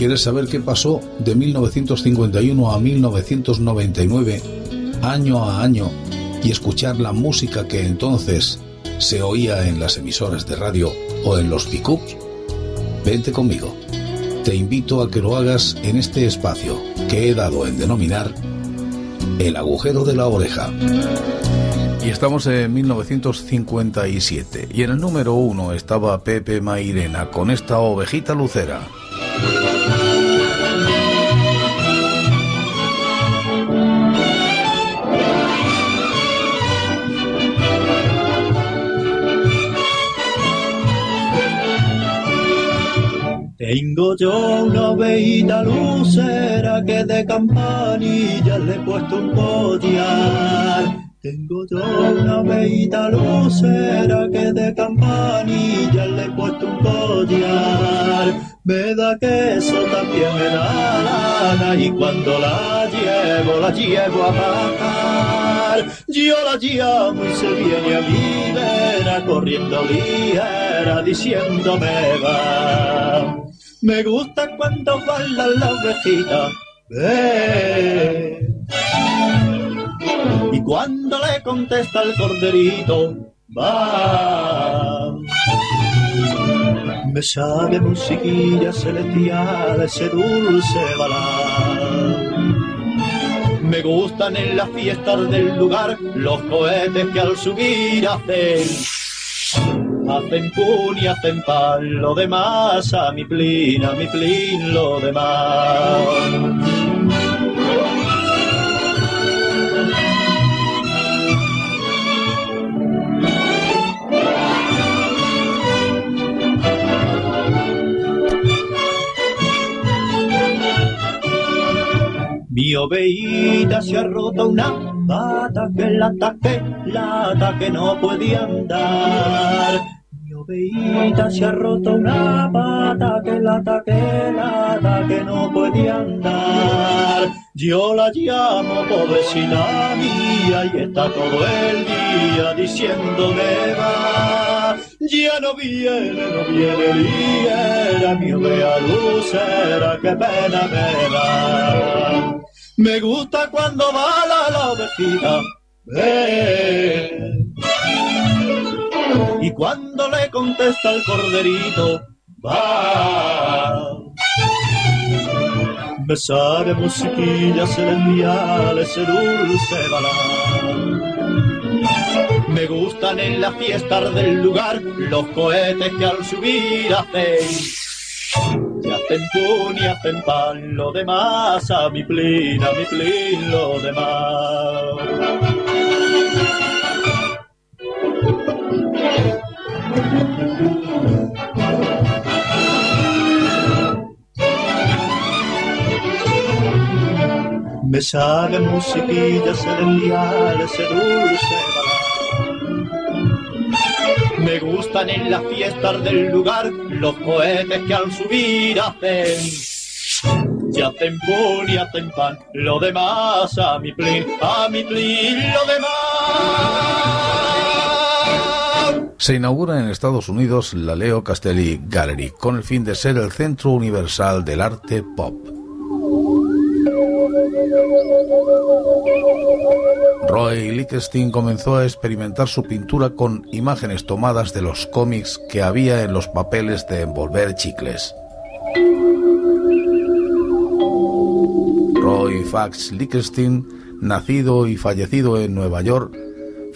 ¿Quieres saber qué pasó de 1951 a 1999, año a año, y escuchar la música que entonces se oía en las emisoras de radio o en los pickups? Vente conmigo. Te invito a que lo hagas en este espacio que he dado en denominar el agujero de la oreja. Y estamos en 1957 y en el número uno estaba Pepe Mairena con esta ovejita lucera. Tengo yo una ovejita lucera que de campanilla le he puesto un collar. Tengo yo una ovejita lucera que de campanilla le he puesto un collar. Me da queso, también me da lana y cuando la llevo, la llevo a pagar. Yo la llamo y se viene a mi vera corriendo ligera diciéndome va. Me gusta cuando baila la ovejita. Y cuando le contesta el corderito, va. Me sabe musiquilla celestial ese dulce balar. Me gustan en las fiestas del lugar los cohetes que al subir hacen hacen pun y hacen pan, lo demás a mi plin, a mi plin, lo demás. Mi oveíta se ha roto una pata que la ataque, la ataque no podía andar. Mi oveíta se ha roto una pata que la ataque, la ataque no podía andar. Yo la llamo pobrecina mía y está todo el día diciéndome va. Ya no viene, no viene y era mi ovea lucera, qué pena me da. Me gusta cuando va la, la ovejita. Y cuando le contesta el corderito, va. Me sabe musiquilla celestial ese dulce balar. Me gustan en las fiestas del lugar los cohetes que al subir hacen y hacen pun y hacen pan, lo demás a mi plin, a mi plin, lo demás. Me sale musiquilla celestial ese dulce me gustan en las fiestas del lugar los cohetes que al subir hacen. Y hacen pun y hacen pan, lo demás a mi plin, a mi plin, lo demás. Se inaugura en Estados Unidos la Leo Castelli Gallery con el fin de ser el centro universal del arte pop. Roy Lichtenstein comenzó a experimentar su pintura con imágenes tomadas de los cómics que había en los papeles de envolver chicles. Roy Fax Lichtenstein, nacido y fallecido en Nueva York,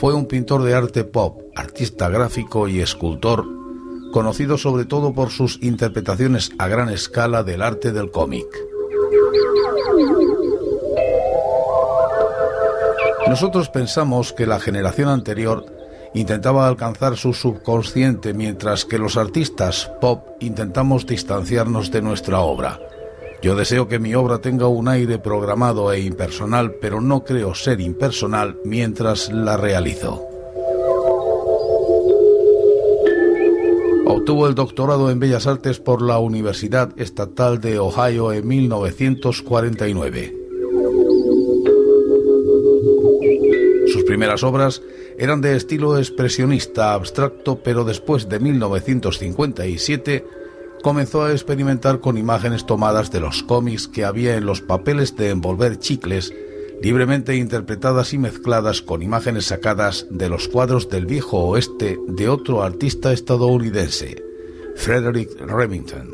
fue un pintor de arte pop, artista gráfico y escultor, conocido sobre todo por sus interpretaciones a gran escala del arte del cómic. Nosotros pensamos que la generación anterior intentaba alcanzar su subconsciente mientras que los artistas pop intentamos distanciarnos de nuestra obra. Yo deseo que mi obra tenga un aire programado e impersonal, pero no creo ser impersonal mientras la realizo. Obtuvo el doctorado en Bellas Artes por la Universidad Estatal de Ohio en 1949. Sus primeras obras eran de estilo expresionista abstracto, pero después de 1957 comenzó a experimentar con imágenes tomadas de los cómics que había en los papeles de envolver chicles, libremente interpretadas y mezcladas con imágenes sacadas de los cuadros del viejo oeste de otro artista estadounidense, Frederick Remington.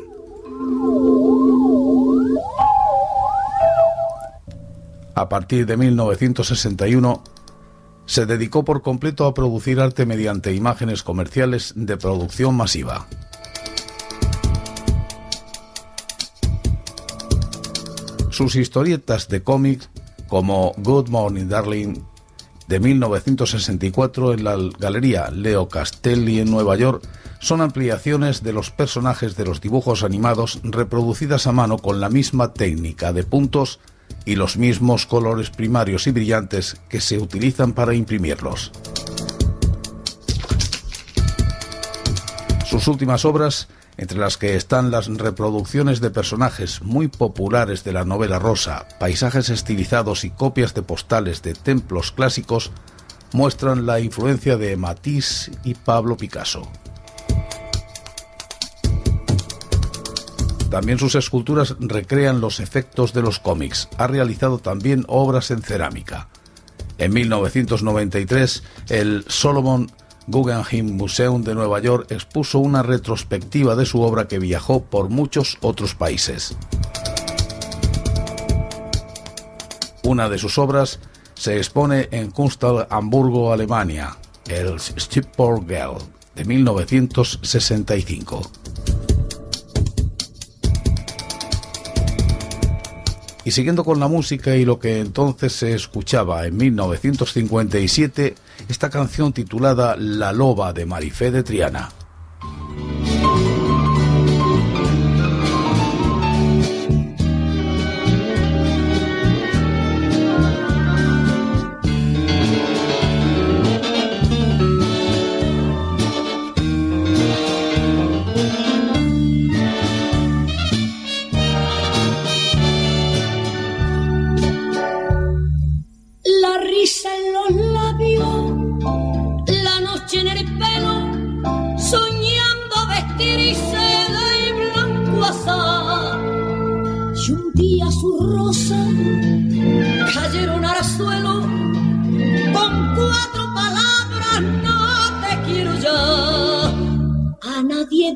A partir de 1961, se dedicó por completo a producir arte mediante imágenes comerciales de producción masiva. Sus historietas de cómics, como Good Morning Darling, de 1964 en la Galería Leo Castelli en Nueva York, son ampliaciones de los personajes de los dibujos animados reproducidas a mano con la misma técnica de puntos y los mismos colores primarios y brillantes que se utilizan para imprimirlos. Sus últimas obras, entre las que están las reproducciones de personajes muy populares de la novela rosa, paisajes estilizados y copias de postales de templos clásicos, muestran la influencia de Matisse y Pablo Picasso. También sus esculturas recrean los efectos de los cómics. Ha realizado también obras en cerámica. En 1993, el Solomon Guggenheim Museum de Nueva York expuso una retrospectiva de su obra que viajó por muchos otros países. Una de sus obras se expone en Kunsthal, Hamburgo, Alemania, el Stipor Girl, de 1965. Y siguiendo con la música y lo que entonces se escuchaba en 1957, esta canción titulada La Loba de Marifé de Triana.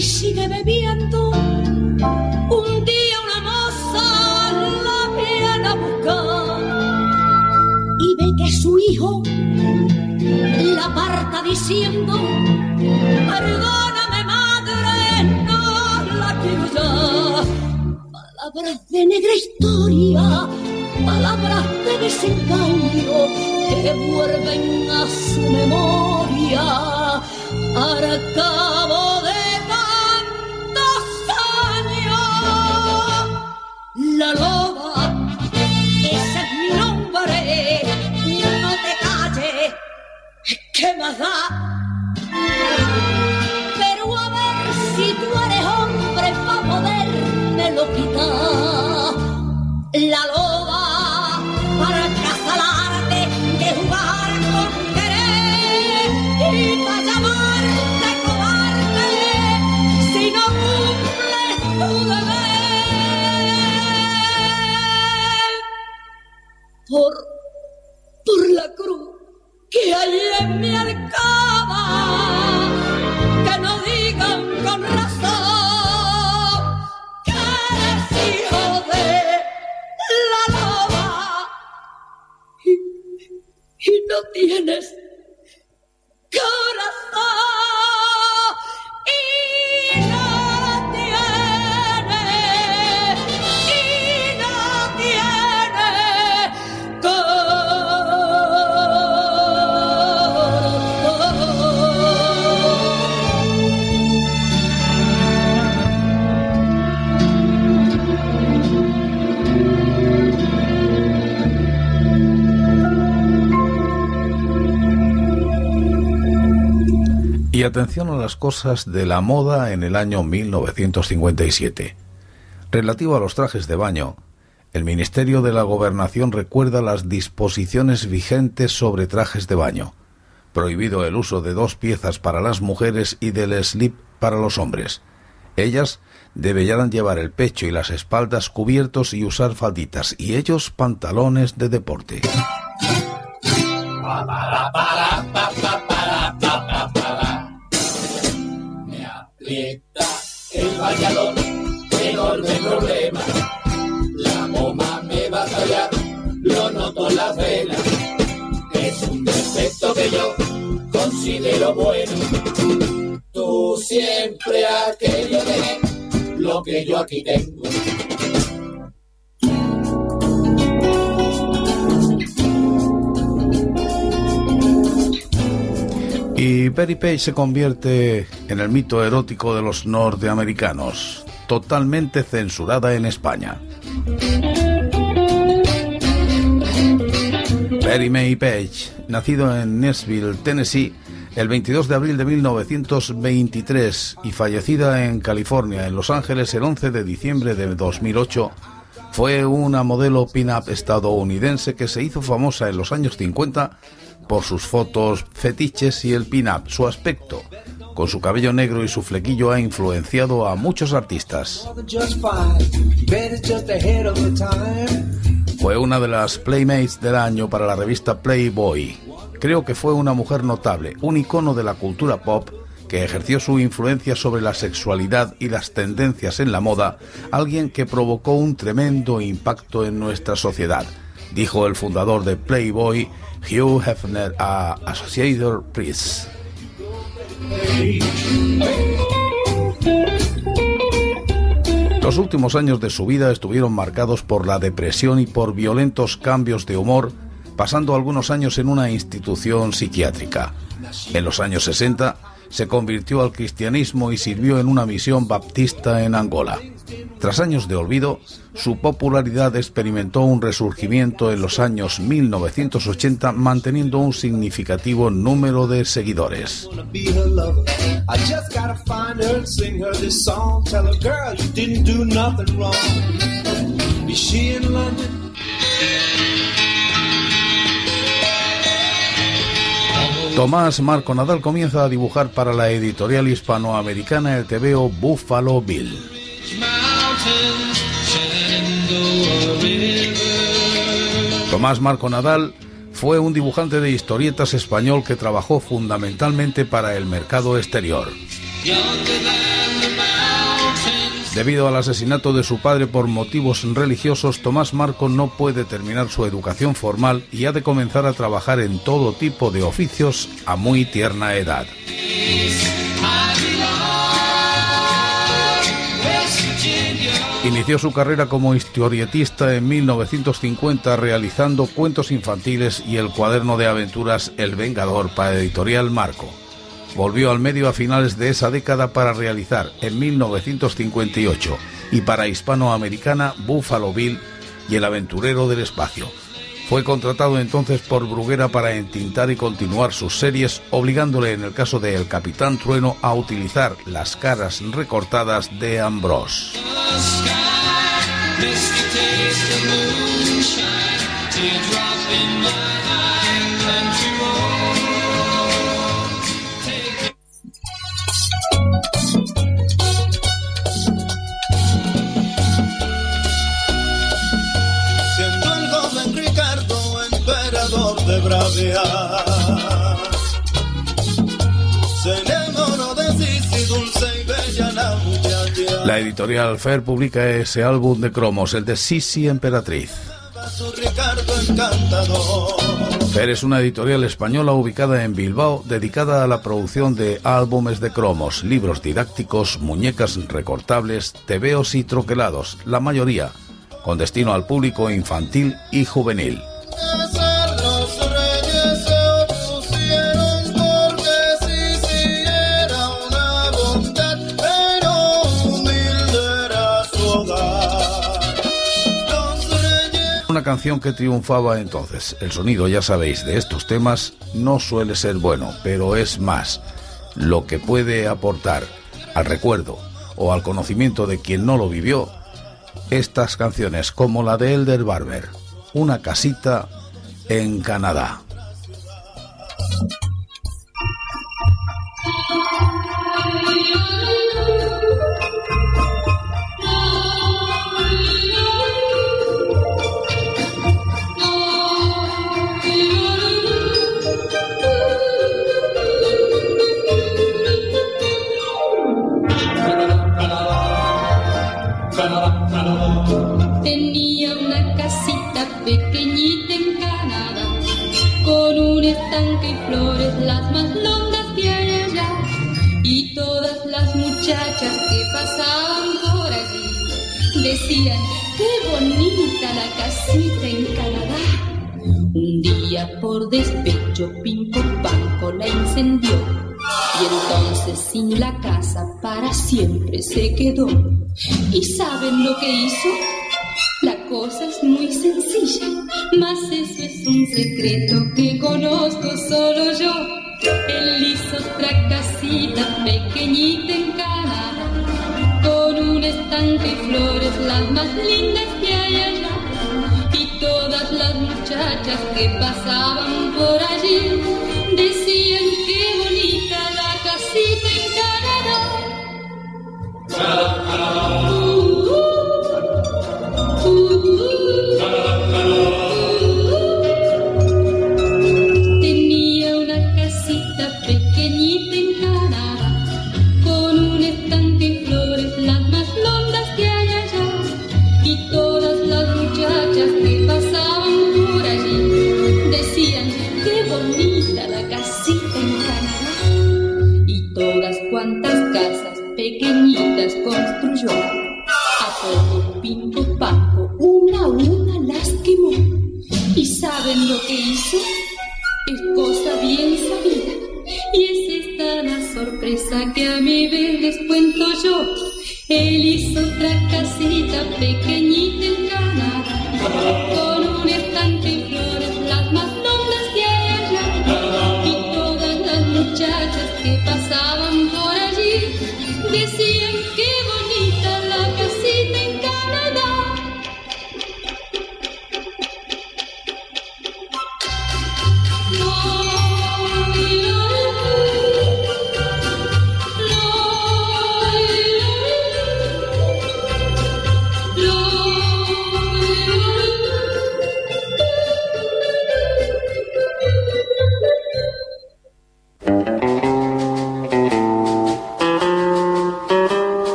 sigue bebiendo. Un día una moza la viene a buscar y ve que su hijo la aparta diciendo, perdóname madre, no la quiero ya. Palabras de negra historia, palabras de desengaño que vuelven a su memoria. Al cabo de la loba, ese es mi nombre, no te más da? Pero a ver si tú eres hombre para poderme lo quitar. La loba atención a las cosas de la moda en el año 1957. Relativo a los trajes de baño, el Ministerio de la Gobernación recuerda las disposiciones vigentes sobre trajes de baño. Prohibido el uso de dos piezas para las mujeres y del slip para los hombres. Ellas deberían llevar el pecho y las espaldas cubiertos y usar falditas, y ellos pantalones de deporte. Aprieta el vallador, enorme problema. La goma me va a fallar, lo noto en las venas. Es un defecto que yo considero bueno. Tú siempre has querido tener lo que yo aquí tengo. Y Perry Page se convierte en el mito erótico de los norteamericanos, totalmente censurada en España. Perry May Page, nacido en Nashville, Tennessee, el 22 de abril de 1923 y fallecida en California, en Los Ángeles, el 11 de diciembre de 2008, fue una modelo pin-up estadounidense que se hizo famosa en los años 50 por sus fotos fetiches y el pin-up. Su aspecto, con su cabello negro y su flequillo, ha influenciado a muchos artistas. Fue una de las Playmates del año para la revista Playboy. Creo que fue una mujer notable, un icono de la cultura pop que ejerció su influencia sobre la sexualidad y las tendencias en la moda, alguien que provocó un tremendo impacto en nuestra sociedad, dijo el fundador de Playboy, Hugh Hefner, a Associated Press. Los últimos años de su vida estuvieron marcados por la depresión y por violentos cambios de humor, pasando algunos años en una institución psiquiátrica. En los años 60 se convirtió al cristianismo y sirvió en una misión baptista en Angola. Tras años de olvido, su popularidad experimentó un resurgimiento en los años 1980 manteniendo un significativo número de seguidores. Tomás Marco Nadal comienza a dibujar para la editorial hispanoamericana el TVO Buffalo Bill. Tomás Marco Nadal fue un dibujante de historietas español que trabajó fundamentalmente para el mercado exterior. Debido al asesinato de su padre por motivos religiosos, Tomás Marco no puede terminar su educación formal y ha de comenzar a trabajar en todo tipo de oficios a muy tierna edad. Inició su carrera como historietista en 1950 realizando cuentos infantiles y el cuaderno de aventuras El Vengador para Editorial Marco. Volvió al medio a finales de esa década para realizar en 1958 y para Hispanoamericana Buffalo Bill y El Aventurero del Espacio. Fue contratado entonces por Bruguera para entintar y continuar sus series, obligándole en el caso de El Capitán Trueno a utilizar las caras recortadas de Ambrose. La editorial Fer publica ese álbum de cromos, el de Sisi Emperatriz. Fer es una editorial española ubicada en Bilbao dedicada a la producción de álbumes de cromos, libros didácticos, muñecas recortables, tebeos y troquelados, la mayoría con destino al público infantil y juvenil. Canción que triunfaba entonces. El sonido, ya sabéis, de estos temas no suele ser bueno, pero es más lo que puede aportar al recuerdo o al conocimiento de quien no lo vivió estas canciones como la de Elder Barber, Una casita en Canadá. Decían, qué bonita la casita en Canadá. Un día por despecho Pinco Panco la incendió y entonces sin la casa para siempre se quedó. ¿Y saben lo que hizo? Que pasaban por allí decían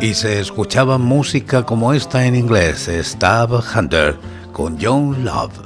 Y se escuchaba música como esta en inglés, Stab Hunter, con John Love.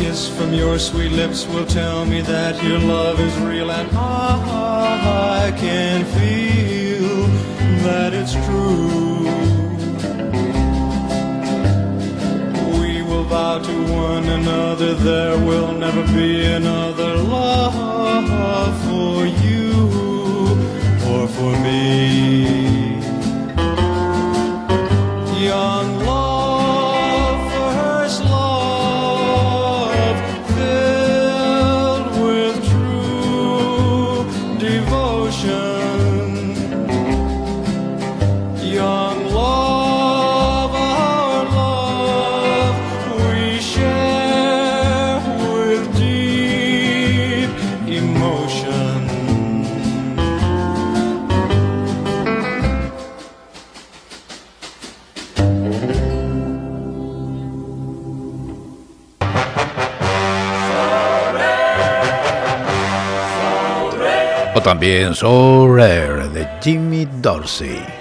Kiss from your sweet lips will tell me that your love is real and I can feel that it's true. We will vow to one another there will never be another love for you or for me. Young también So Rare de Jimmy Dorsey.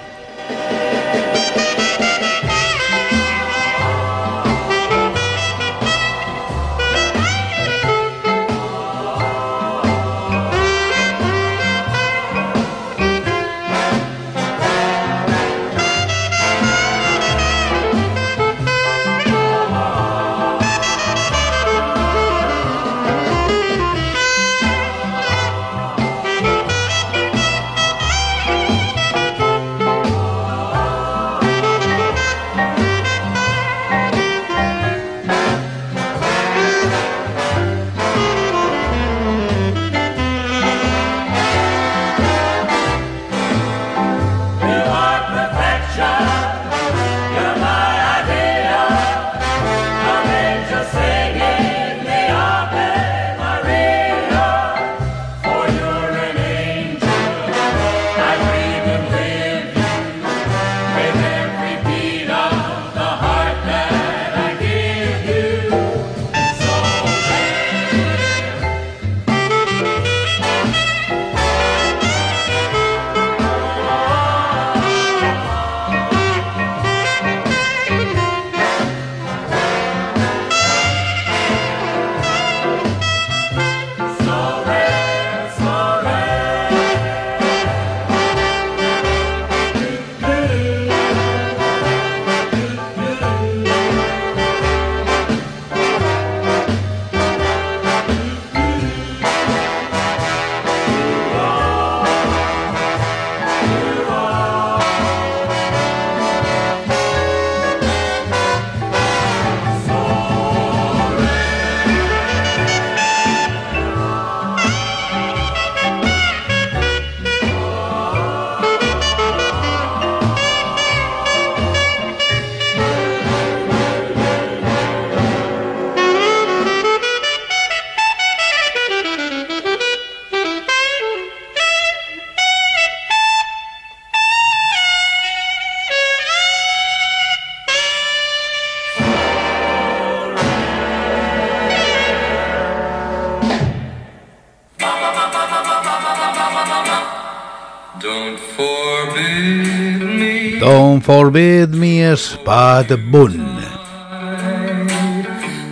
Heaven forbid me a spot boon.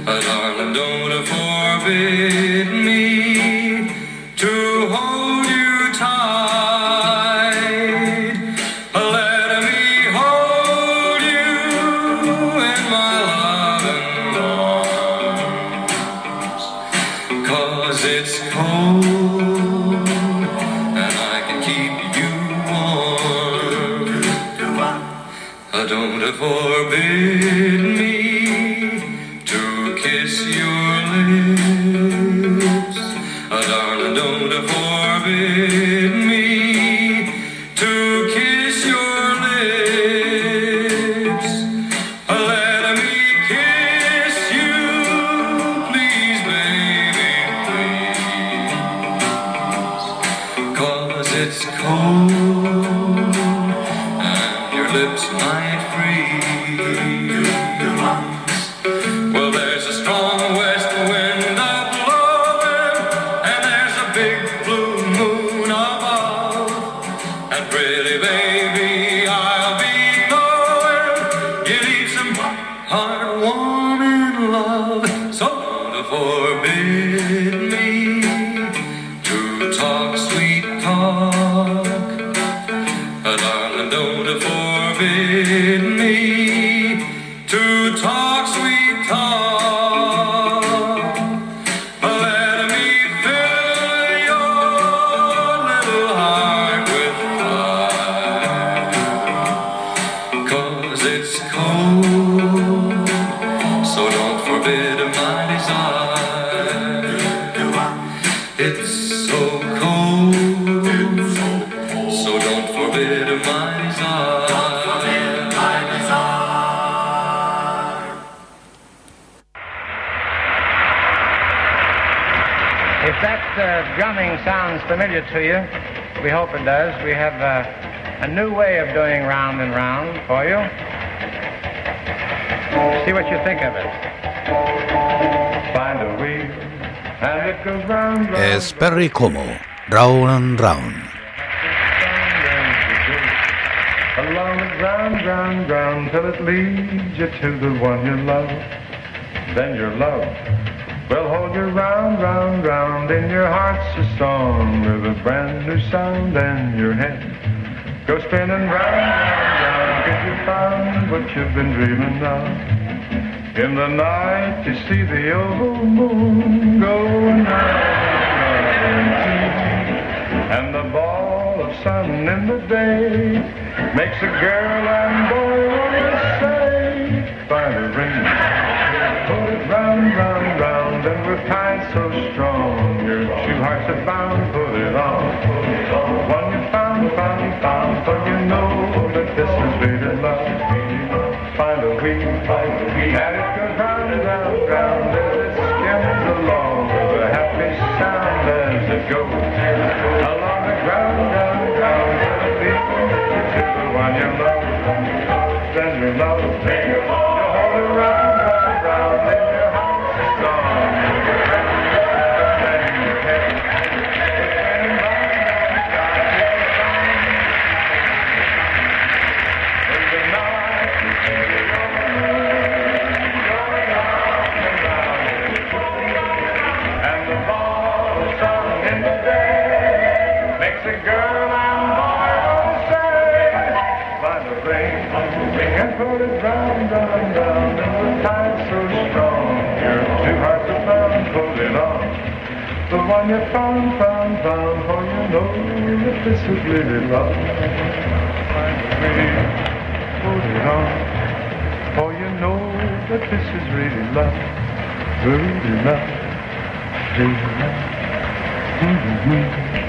But Ireland don't forbid me to drumming sounds familiar to you, we hope it does. We have uh, a new way of doing round and round for you. See what you think of it. Find a wheel, and it goes round, round. Es Perry Como, Round and Round. Along it round, round, round, till it leads you to the one you love. Then your love will hold you round, round, round in your heart's a song with a brand new sound and your head go spinning round, round, round, you found what you've been dreaming of. In the night you see the oval moon going round, round, and the ball of sun in the day makes a girl and boy are bound, put it on. One you found, found, found, for you know that this is really love. Find a wheel, find a wheel, and it goes round, round, round as it skims along with a happy sound as it goes along the ground, ground, till it leads you to the one you love. Then you love, makes a girl and boy wanna say, find a ring, ring and put it round, round, round, and the tide's so strong. Your two hearts are bound, put it on. The one you found, found, found, for you know that this is really love. Find a ring, put it on, for you know that this is really love, really love, really love. Mm-hmm.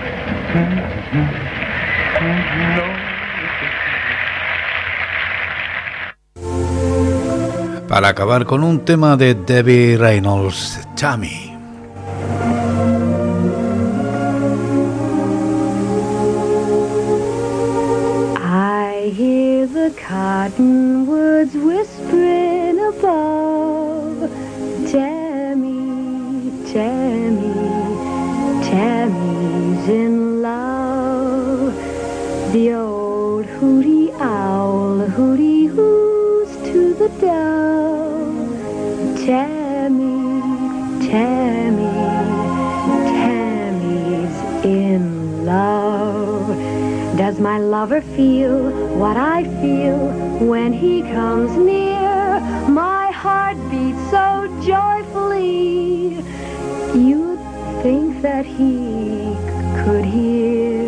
Para acabar con un tema de Debbie Reynolds, Tammy. I hear the cottonwoods whispering above. Tammy, Tammy, Tammy's in. The old hooty owl hooty hoos to the dove. Tammy, Tammy, Tammy's in love. Does my lover feel what I feel when he comes near? My heart beats so joyfully. You'd think that he could hear.